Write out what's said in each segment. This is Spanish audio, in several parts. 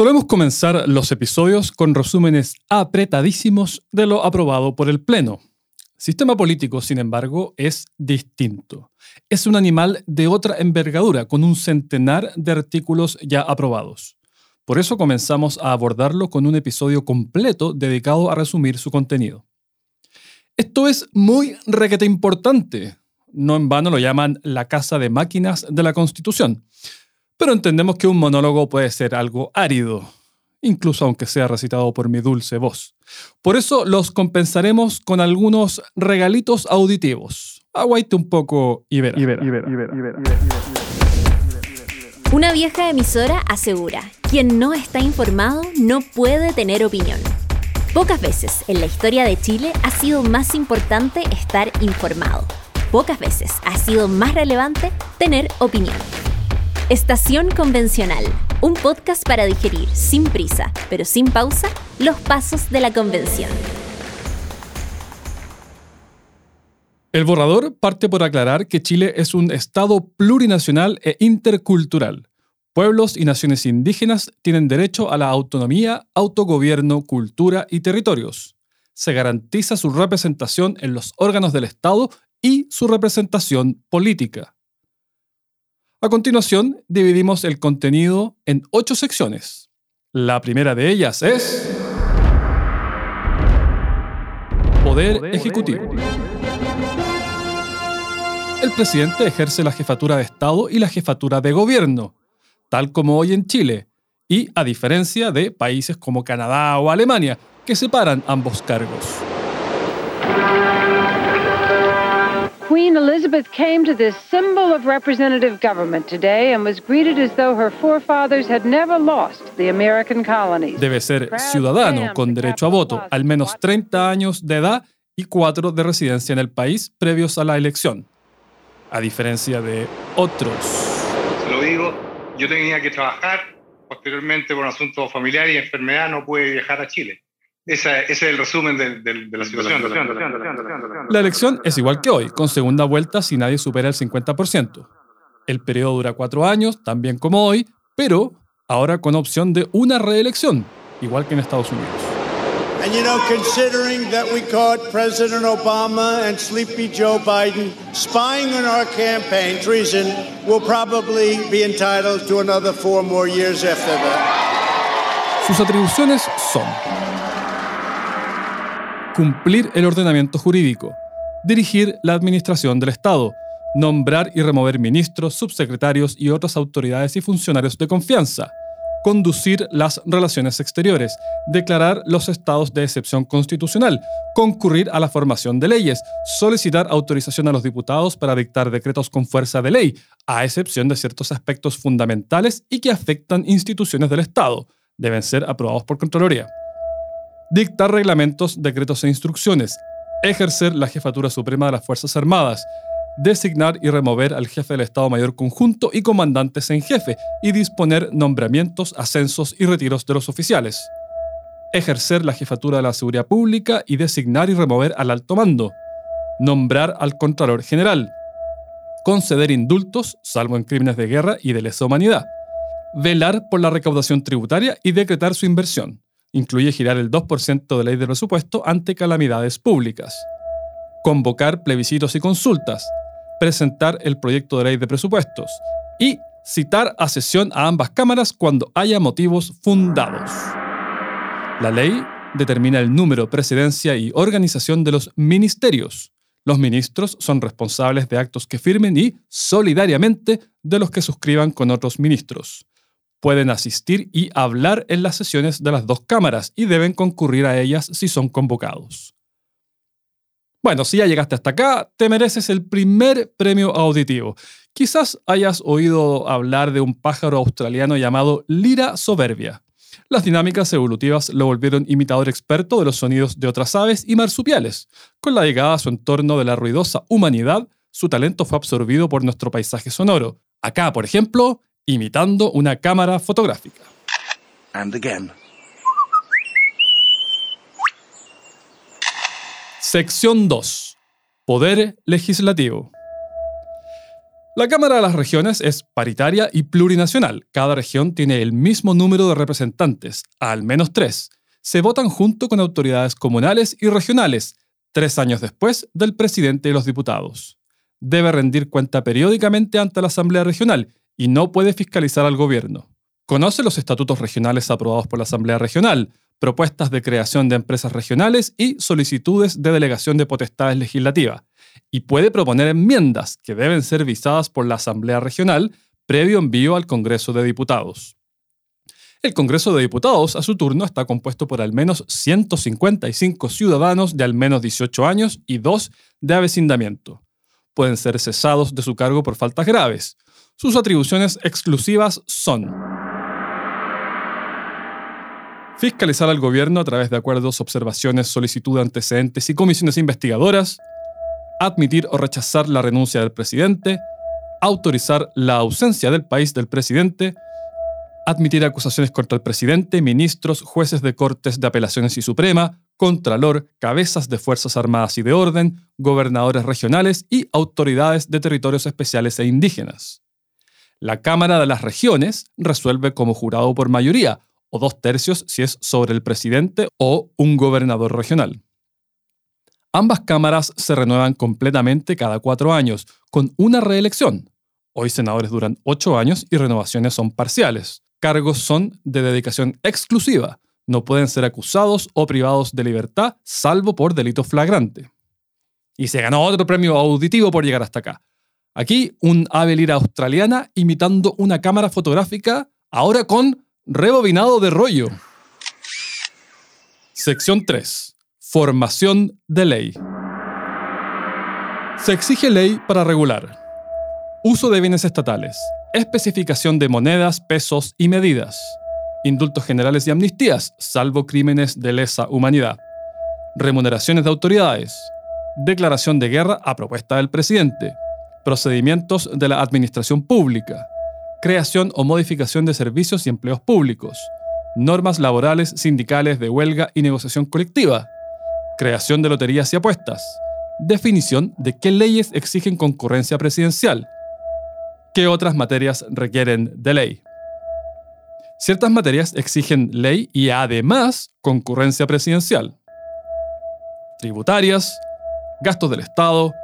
Solemos comenzar los episodios con resúmenes apretadísimos de lo aprobado por el Pleno. Sistema político, sin embargo, es distinto. Es un animal de otra envergadura, con un centenar de artículos ya aprobados. Por eso comenzamos a abordarlo con un episodio completo dedicado a resumir su contenido. Esto es muy requete importante. No en vano lo llaman la casa de máquinas de la Constitución pero entendemos que un monólogo puede ser algo árido, incluso aunque sea recitado por mi dulce voz. Por eso los compensaremos con algunos regalitos auditivos. Aguaite un poco y verá. Una vieja emisora asegura, quien no está informado no puede tener opinión. Pocas veces en la historia de Chile ha sido más importante estar informado. Pocas veces ha sido más relevante tener opinión. Estación Convencional, un podcast para digerir sin prisa, pero sin pausa, los pasos de la convención. El borrador parte por aclarar que Chile es un Estado plurinacional e intercultural. Pueblos y naciones indígenas tienen derecho a la autonomía, autogobierno, cultura y territorios. Se garantiza su representación en los órganos del Estado y su representación política. A continuación, dividimos el contenido en ocho secciones. La primera de ellas es... Poder, Ejecutivo. El presidente ejerce la jefatura de Estado y la jefatura de gobierno, tal como hoy en Chile, y a diferencia de países como Canadá o Alemania, que separan ambos cargos. Queen Elizabeth came to this symbol of representative government today and was greeted as though her forefathers had never lost the American colonies. Debe ser ciudadano con derecho a voto, al menos 30 años de edad y 4 de residencia en el país previos a la elección. A diferencia de otros. Se lo digo, yo tenía que trabajar, posteriormente por un asunto familiar y enfermedad no pude viajar a Chile. Ese, es el resumen de, la situación. La elección es igual que hoy, con segunda vuelta si nadie supera el 50%. El periodo dura cuatro años, también como hoy, pero ahora con opción de una reelección, igual que en Estados Unidos. And you know, considering that we caught President Obama and sleepy Joe Biden spying on our campaign, treason, we'll probably be entitled to another four more years after that. Sus atribuciones son cumplir el ordenamiento jurídico, dirigir la administración del Estado, nombrar y remover ministros, subsecretarios y otras autoridades y funcionarios de confianza, conducir las relaciones exteriores, declarar los estados de excepción constitucional, concurrir a la formación de leyes, solicitar autorización a los diputados para dictar decretos con fuerza de ley, a excepción de ciertos aspectos fundamentales y que afectan instituciones del Estado. Deben ser aprobados por Contraloría dictar reglamentos, decretos e instrucciones, ejercer la jefatura suprema de las Fuerzas Armadas, designar y remover al jefe del Estado Mayor Conjunto y comandantes en jefe y disponer nombramientos, ascensos y retiros de los oficiales. Ejercer la jefatura de la seguridad pública y designar y remover al alto mando. Nombrar al Contralor General. Conceder indultos, salvo en crímenes de guerra y de lesa humanidad. Velar por la recaudación tributaria y decretar su inversión incluye girar el 2% de ley de presupuesto ante calamidades públicas, convocar plebiscitos y consultas, presentar el proyecto de ley de presupuestos y citar a sesión a ambas cámaras cuando haya motivos fundados. La ley determina el número, presidencia y organización de los ministerios. Los ministros son responsables de actos que firmen y, solidariamente, de los que suscriban con otros ministros pueden asistir y hablar en las sesiones de las dos cámaras y deben concurrir a ellas si son convocados. Bueno, si ya llegaste hasta acá, te mereces el primer premio auditivo. Quizás hayas oído hablar de un pájaro australiano llamado lira soberbia. Las dinámicas evolutivas lo volvieron imitador experto de los sonidos de otras aves y marsupiales. Con la llegada a su entorno de la ruidosa humanidad, su talento fue absorbido por nuestro paisaje sonoro. Acá, por ejemplo, imitando una cámara fotográfica. Sección 2. Poder legislativo. La Cámara de las Regiones es paritaria y plurinacional. Cada región tiene el mismo número de representantes, al menos tres. Se votan junto con autoridades comunales y regionales, tres años después del presidente y los diputados. Debe rendir cuenta periódicamente ante la Asamblea Regional y no puede fiscalizar al gobierno. Conoce los estatutos regionales aprobados por la Asamblea Regional, propuestas de creación de empresas regionales y solicitudes de delegación de potestades legislativas, y puede proponer enmiendas que deben ser visadas por la Asamblea Regional previo envío al Congreso de Diputados. El Congreso de Diputados, a su turno, está compuesto por al menos 155 ciudadanos de al menos 18 años y dos de avecindamiento. Pueden ser cesados de su cargo por faltas graves. Sus atribuciones exclusivas son fiscalizar al gobierno a través de acuerdos, observaciones, solicitud de antecedentes y comisiones investigadoras, admitir o rechazar la renuncia del presidente, autorizar la ausencia del país del presidente, admitir acusaciones contra el presidente, ministros, jueces de cortes de apelaciones y suprema, contralor, cabezas de Fuerzas Armadas y de Orden, gobernadores regionales y autoridades de territorios especiales e indígenas. La Cámara de las Regiones resuelve como jurado por mayoría, o dos tercios si es sobre el presidente o un gobernador regional. Ambas cámaras se renuevan completamente cada cuatro años, con una reelección. Hoy senadores duran ocho años y renovaciones son parciales. Cargos son de dedicación exclusiva. No pueden ser acusados o privados de libertad, salvo por delito flagrante. Y se ganó otro premio auditivo por llegar hasta acá. Aquí un ave lira australiana imitando una cámara fotográfica, ahora con rebobinado de rollo. Sección 3. Formación de ley. Se exige ley para regular. Uso de bienes estatales. Especificación de monedas, pesos y medidas. Indultos generales y amnistías, salvo crímenes de lesa humanidad. Remuneraciones de autoridades. Declaración de guerra a propuesta del presidente. Procedimientos de la administración pública. Creación o modificación de servicios y empleos públicos. Normas laborales, sindicales de huelga y negociación colectiva creación de loterías y apuestas, definición de qué leyes exigen concurrencia presidencial, qué otras materias requieren de ley. Ciertas materias exigen ley y además concurrencia presidencial. Tributarias, gastos del Estado,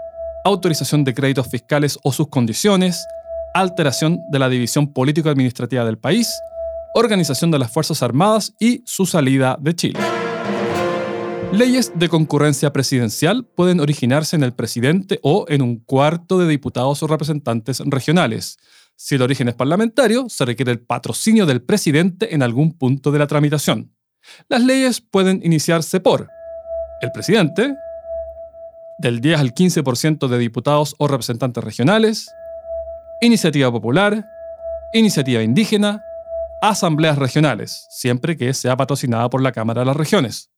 autorización de créditos fiscales o sus condiciones, alteración de la división político-administrativa del país, organización de las Fuerzas Armadas y su salida de Chile. Leyes de concurrencia presidencial pueden originarse en el presidente o en un cuarto de diputados o representantes regionales. Si el origen es parlamentario, se requiere el patrocinio del presidente en algún punto de la tramitación. Las leyes pueden iniciarse por el presidente, del 10 al 15% de diputados o representantes regionales, iniciativa popular, iniciativa indígena, asambleas regionales, siempre que sea patrocinada por la Cámara de las Regiones.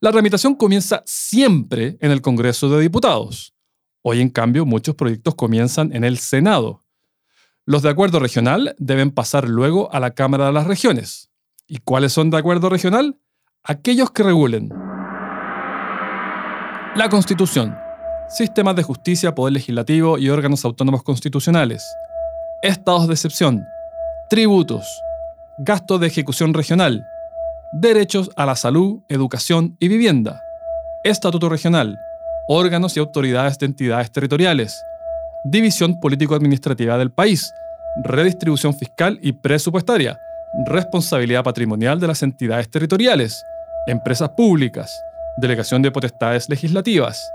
La tramitación comienza siempre en el Congreso de Diputados. Hoy, en cambio, muchos proyectos comienzan en el Senado. Los de acuerdo regional deben pasar luego a la Cámara de las Regiones. ¿Y cuáles son de acuerdo regional? Aquellos que regulen la Constitución, sistemas de justicia, poder legislativo y órganos autónomos constitucionales, estados de excepción, tributos, gasto de ejecución regional, derechos a la salud, educación y vivienda, estatuto regional, órganos y autoridades de entidades territoriales, división político-administrativa del país, redistribución fiscal y presupuestaria, responsabilidad patrimonial de las entidades territoriales, empresas públicas, delegación de potestades legislativas,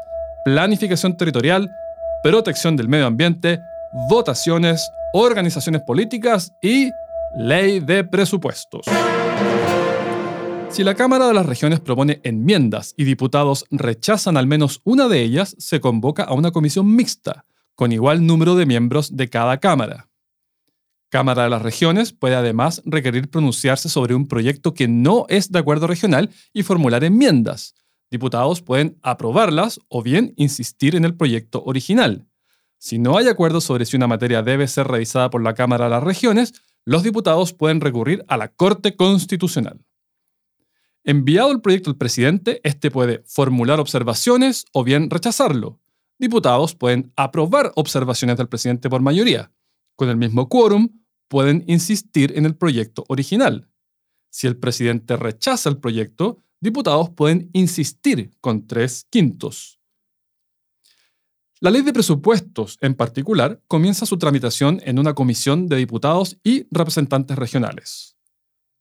planificación territorial, protección del medio ambiente, votaciones, organizaciones políticas y ley de presupuestos. Si la Cámara de las Regiones propone enmiendas y diputados rechazan al menos una de ellas, se convoca a una comisión mixta, con igual número de miembros de cada Cámara. Cámara de las Regiones puede además requerir pronunciarse sobre un proyecto que no es de acuerdo regional y formular enmiendas. Diputados pueden aprobarlas o bien insistir en el proyecto original. Si no hay acuerdo sobre si una materia debe ser revisada por la Cámara de las Regiones, los diputados pueden recurrir a la Corte Constitucional. Enviado el proyecto al presidente, este puede formular observaciones o bien rechazarlo. Diputados pueden aprobar observaciones del presidente por mayoría. Con el mismo quórum, pueden insistir en el proyecto original. Si el presidente rechaza el proyecto, diputados pueden insistir con tres quintos. La ley de presupuestos, en particular, comienza su tramitación en una comisión de diputados y representantes regionales.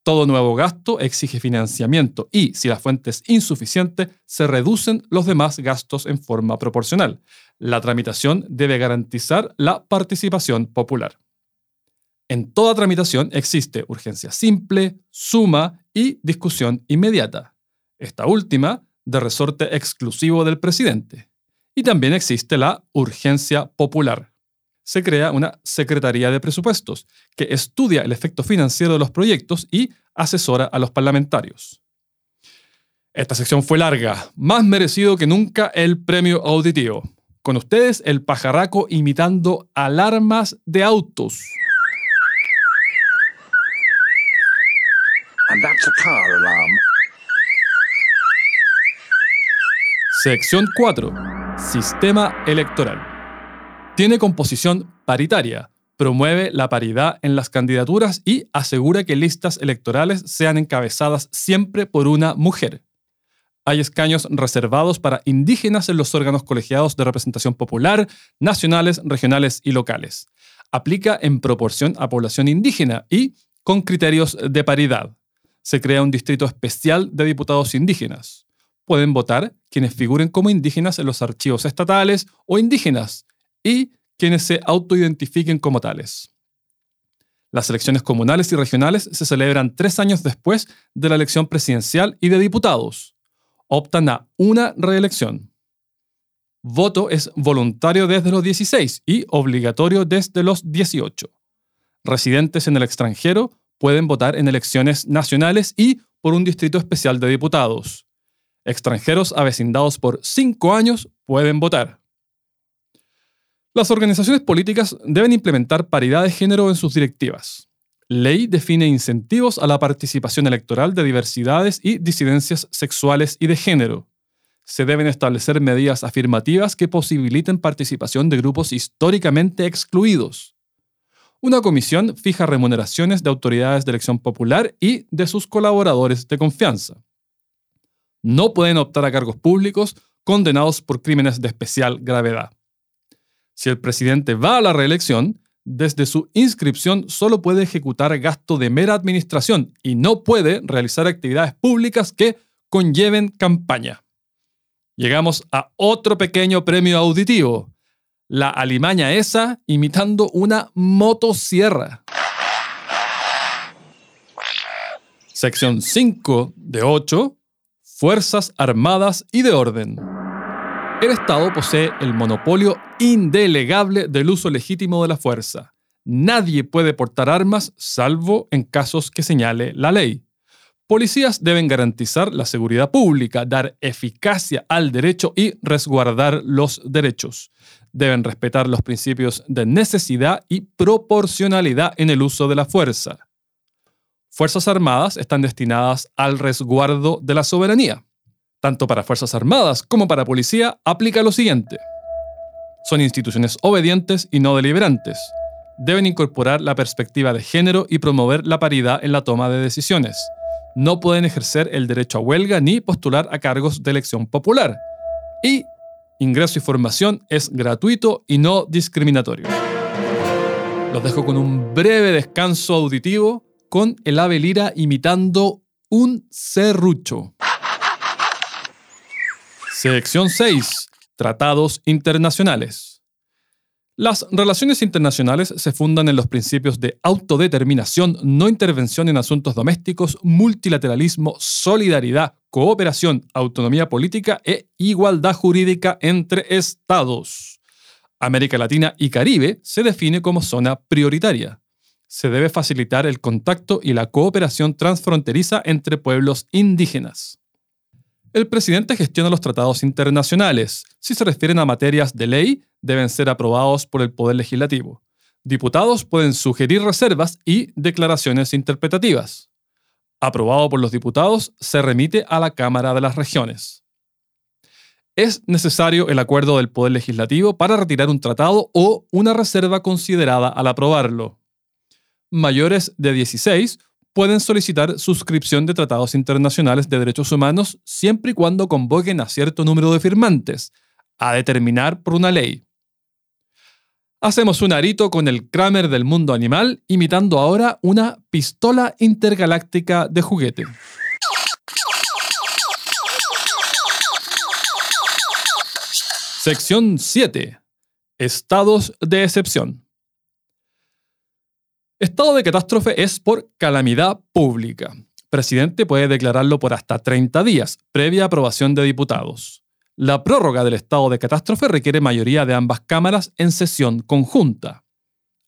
Todo nuevo gasto exige financiamiento y, si la fuente es insuficiente, se reducen los demás gastos en forma proporcional. La tramitación debe garantizar la participación popular. En toda tramitación existe urgencia simple, suma y discusión inmediata. Esta última de resorte exclusivo del presidente. Y también existe la urgencia popular. Se crea una Secretaría de Presupuestos que estudia el efecto financiero de los proyectos y asesora a los parlamentarios. Esta sección fue larga, más merecido que nunca el premio auditivo. Con ustedes, el pajarraco imitando alarmas de autos. Sección 4. Sistema electoral. Tiene composición paritaria, promueve la paridad en las candidaturas y asegura que listas electorales sean encabezadas siempre por una mujer. Hay escaños reservados para indígenas en los órganos colegiados de representación popular, nacionales, regionales y locales. Aplica en proporción a población indígena y con criterios de paridad se crea un distrito especial de diputados indígenas. Pueden votar quienes figuren como indígenas en los archivos estatales o indígenas y quienes se autoidentifiquen como tales. Las elecciones comunales y regionales se celebran tres años después de la elección presidencial y de diputados. Optan a una reelección. Voto es voluntario desde los 16 y obligatorio desde los 18. Residentes en el extranjero pueden votar en elecciones nacionales y por un distrito especial de diputados. Extranjeros avecindados por cinco años pueden votar. Las organizaciones políticas deben implementar paridad de género en sus directivas. Ley define incentivos a la participación electoral de diversidades y disidencias sexuales y de género. Se deben establecer medidas afirmativas que posibiliten participación de grupos históricamente excluidos. Una comisión fija remuneraciones de autoridades de elección popular y de sus colaboradores de confianza. No pueden optar a cargos públicos condenados por crímenes de especial gravedad. Si el presidente va a la reelección, desde su inscripción solo puede ejecutar gasto de mera administración y no puede realizar actividades públicas que conlleven campaña. Llegamos a otro pequeño premio auditivo, la alimaña esa imitando una motosierra. Sección 5 de 8. Fuerzas Armadas y de Orden. El Estado posee el monopolio indelegable del uso legítimo de la fuerza. Nadie puede portar armas salvo en casos que señale la ley. Policías deben garantizar la seguridad pública, dar eficacia al derecho y resguardar los derechos. Deben respetar los principios de necesidad y proporcionalidad en el uso de la fuerza. Fuerzas Armadas están destinadas al resguardo de la soberanía. Tanto para Fuerzas Armadas como para Policía aplica lo siguiente. Son instituciones obedientes y no deliberantes. Deben incorporar la perspectiva de género y promover la paridad en la toma de decisiones no pueden ejercer el derecho a huelga ni postular a cargos de elección popular. Y ingreso y formación es gratuito y no discriminatorio. Los dejo con un breve descanso auditivo con el ave lira imitando un serrucho. Sección 6. Tratados internacionales. Las relaciones internacionales se fundan en los principios de autodeterminación, no intervención en asuntos domésticos, multilateralismo, solidaridad, cooperación, autonomía política e igualdad jurídica entre estados. América Latina y Caribe se define como zona prioritaria. Se debe facilitar el contacto y la cooperación transfronteriza entre pueblos indígenas. El presidente gestiona los tratados internacionales. Si se refieren a materias de ley, deben ser aprobados por el Poder Legislativo. Diputados pueden sugerir reservas y declaraciones interpretativas. Aprobado por los diputados, se remite a la Cámara de las Regiones. es necesario el acuerdo del Poder Legislativo para retirar un tratado o una reserva considerada al aprobarlo. Mayores de 16 pueden solicitar suscripción de tratados internacionales de derechos humanos siempre y cuando convoquen a cierto número de firmantes, a determinar por una ley. Hacemos un arito con el Kramer del mundo animal, imitando ahora una pistola intergaláctica de juguete. Sección 7. Estados de excepción. Estado de catástrofe es por calamidad pública. Presidente puede declararlo por hasta 30 días, previa aprobación de diputados. La prórroga del estado de catástrofe requiere mayoría de ambas cámaras en sesión conjunta.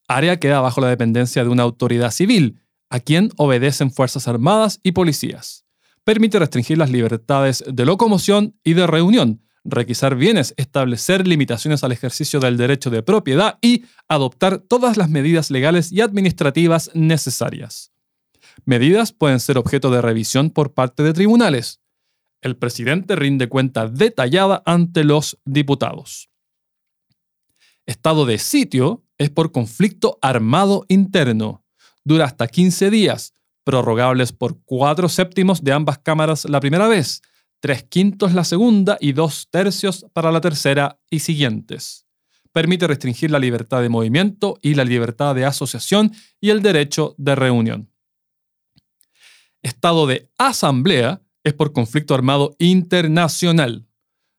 Área queda bajo la dependencia de una autoridad civil, a quien obedecen Fuerzas Armadas y policías. Permite restringir las libertades de locomoción y de reunión, requisar bienes, establecer limitaciones al ejercicio del derecho de propiedad y adoptar todas las medidas legales y administrativas necesarias. Medidas pueden ser objeto de revisión por parte de tribunales el presidente rinde cuenta detallada ante los diputados. Estado de sitio es por conflicto armado interno. Dura hasta 15 días, prorrogables por cuatro séptimos de ambas cámaras la primera vez, tres quintos la segunda y dos tercios para la tercera y siguientes. Permite restringir la libertad de movimiento y la libertad de asociación y el derecho de reunión. Estado de asamblea es por conflicto armado internacional.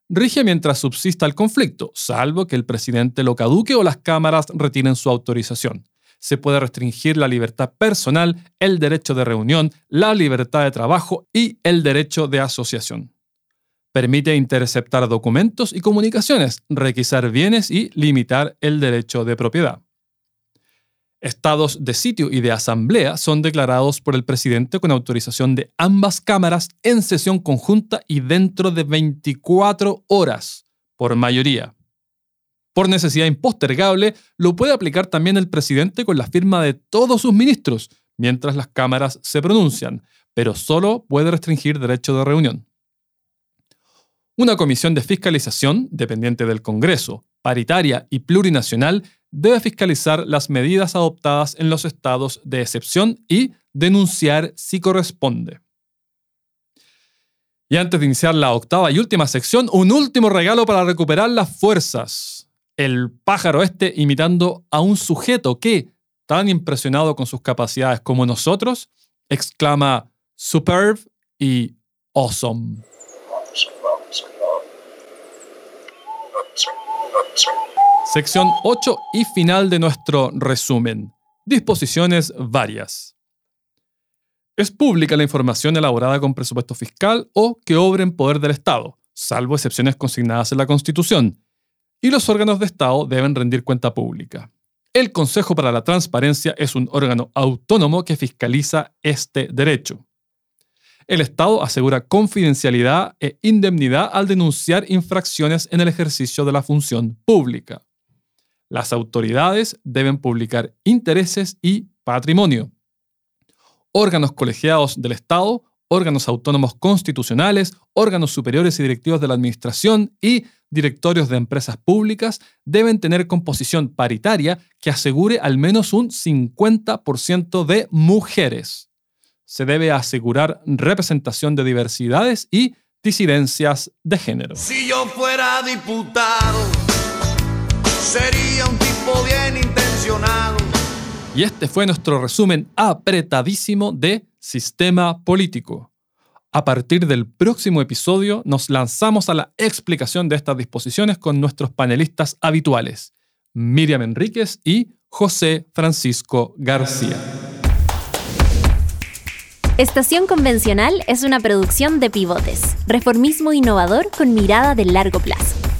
Rige mientras subsista el conflicto, salvo que el presidente lo caduque o las cámaras retiren su autorización. Se puede restringir la libertad personal, el derecho de reunión, la libertad de trabajo y el derecho de asociación. Permite interceptar documentos y comunicaciones, requisar bienes y limitar el derecho de propiedad. Estados de sitio y de asamblea son declarados por el presidente con autorización de ambas cámaras en sesión conjunta y dentro de 24 horas, por mayoría. Por necesidad impostergable, lo puede aplicar también el presidente con la firma de todos sus ministros, mientras las cámaras se pronuncian, pero solo puede restringir derecho de reunión. Una comisión de fiscalización, dependiente del Congreso, paritaria y plurinacional, debe fiscalizar las medidas adoptadas en los estados de excepción y denunciar si corresponde. Y antes de iniciar la octava y última sección, un último regalo para recuperar las fuerzas. El pájaro este imitando a un sujeto que, tan impresionado con sus capacidades como nosotros, exclama superb y awesome. Sección 8 y final de nuestro resumen. Disposiciones varias. Es pública la información elaborada con presupuesto fiscal o que obre en poder del Estado, salvo excepciones consignadas en la Constitución, y los órganos de Estado deben rendir cuenta pública. El Consejo para la Transparencia es un órgano autónomo que fiscaliza este derecho. El Estado asegura confidencialidad e indemnidad al denunciar infracciones en el ejercicio de la función pública. Las autoridades deben publicar intereses y patrimonio. Órganos colegiados del Estado, órganos autónomos constitucionales, órganos superiores y directivos de la Administración y directorios de empresas públicas deben tener composición paritaria que asegure al menos un 50% de mujeres. Se debe asegurar representación de diversidades y disidencias de género. Si yo fuera diputado sería un tipo bien intencionado. Y este fue nuestro resumen apretadísimo de Sistema Político. A partir del próximo episodio nos lanzamos a la explicación de estas disposiciones con nuestros panelistas habituales, Miriam Enríquez y José Francisco García. Estación Convencional es una producción de pivotes, reformismo innovador con mirada de largo plazo.